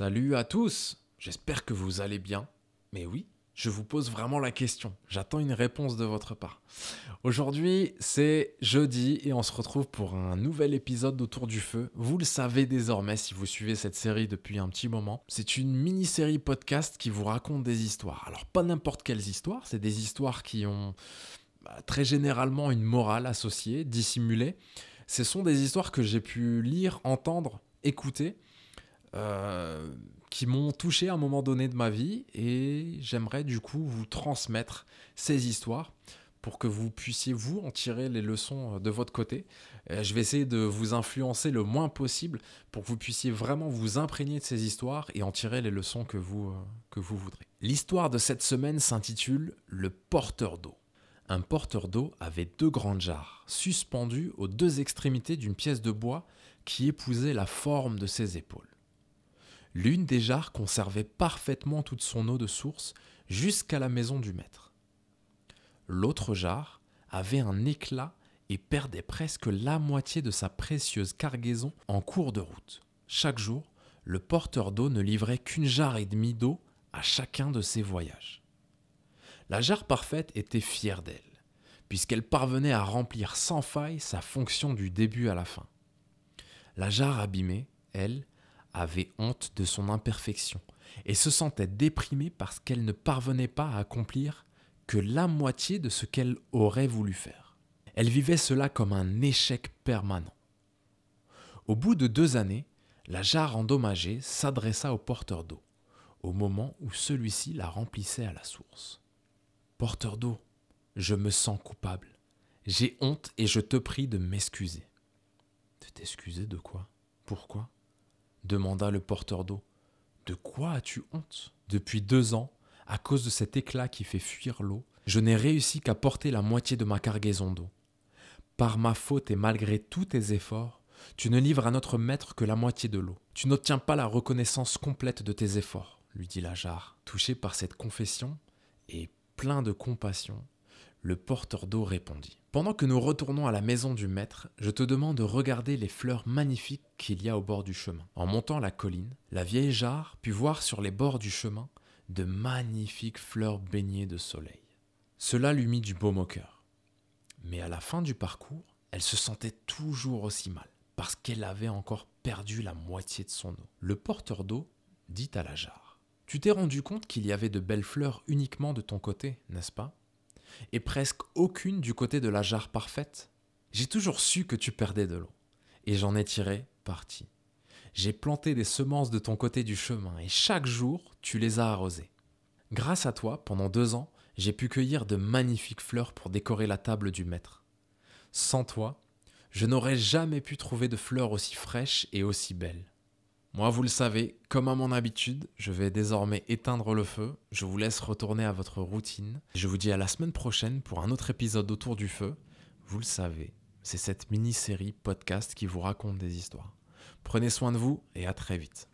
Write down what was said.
Salut à tous, j'espère que vous allez bien. Mais oui, je vous pose vraiment la question. J'attends une réponse de votre part. Aujourd'hui, c'est jeudi et on se retrouve pour un nouvel épisode d'Autour du Feu. Vous le savez désormais si vous suivez cette série depuis un petit moment. C'est une mini-série podcast qui vous raconte des histoires. Alors pas n'importe quelles histoires, c'est des histoires qui ont bah, très généralement une morale associée, dissimulée. Ce sont des histoires que j'ai pu lire, entendre, écouter euh, qui m'ont touché à un moment donné de ma vie et j'aimerais du coup vous transmettre ces histoires pour que vous puissiez vous en tirer les leçons de votre côté. Euh, je vais essayer de vous influencer le moins possible pour que vous puissiez vraiment vous imprégner de ces histoires et en tirer les leçons que vous, euh, que vous voudrez. L'histoire de cette semaine s'intitule Le porteur d'eau. Un porteur d'eau avait deux grandes jarres, suspendues aux deux extrémités d'une pièce de bois qui épousait la forme de ses épaules. L'une des jarres conservait parfaitement toute son eau de source jusqu'à la maison du maître. L'autre jarre avait un éclat et perdait presque la moitié de sa précieuse cargaison en cours de route. Chaque jour, le porteur d'eau ne livrait qu'une jarre et demie d'eau à chacun de ses voyages. La jarre parfaite était fière d'elle, puisqu'elle parvenait à remplir sans faille sa fonction du début à la fin. La jarre abîmée, elle, avait honte de son imperfection et se sentait déprimée parce qu'elle ne parvenait pas à accomplir que la moitié de ce qu'elle aurait voulu faire. Elle vivait cela comme un échec permanent. Au bout de deux années, la jarre endommagée s'adressa au porteur d'eau, au moment où celui-ci la remplissait à la source. Porteur d'eau, je me sens coupable. J'ai honte et je te prie de m'excuser. De t'excuser de quoi? Pourquoi? Demanda le porteur d'eau. De quoi as-tu honte? Depuis deux ans, à cause de cet éclat qui fait fuir l'eau, je n'ai réussi qu'à porter la moitié de ma cargaison d'eau. Par ma faute et malgré tous tes efforts, tu ne livres à notre maître que la moitié de l'eau. Tu n'obtiens pas la reconnaissance complète de tes efforts, lui dit la. Touché par cette confession et plein de compassion, le porteur d'eau répondit. Pendant que nous retournons à la maison du maître, je te demande de regarder les fleurs magnifiques qu'il y a au bord du chemin. En montant la colline, la vieille jarre put voir sur les bords du chemin de magnifiques fleurs baignées de soleil. Cela lui mit du baume au cœur. Mais à la fin du parcours, elle se sentait toujours aussi mal, parce qu'elle avait encore perdu la moitié de son eau. Le porteur d'eau dit à la jarre Tu t'es rendu compte qu'il y avait de belles fleurs uniquement de ton côté, n'est-ce pas? Et presque aucune du côté de la jarre parfaite. J'ai toujours su que tu perdais de l'eau, et j'en ai tiré parti. J'ai planté des semences de ton côté du chemin, et chaque jour tu les as arrosées. Grâce à toi, pendant deux ans, j'ai pu cueillir de magnifiques fleurs pour décorer la table du maître. Sans toi, je n'aurais jamais pu trouver de fleurs aussi fraîches et aussi belles. Moi, vous le savez, comme à mon habitude, je vais désormais éteindre le feu. Je vous laisse retourner à votre routine. Je vous dis à la semaine prochaine pour un autre épisode autour du feu. Vous le savez, c'est cette mini-série podcast qui vous raconte des histoires. Prenez soin de vous et à très vite.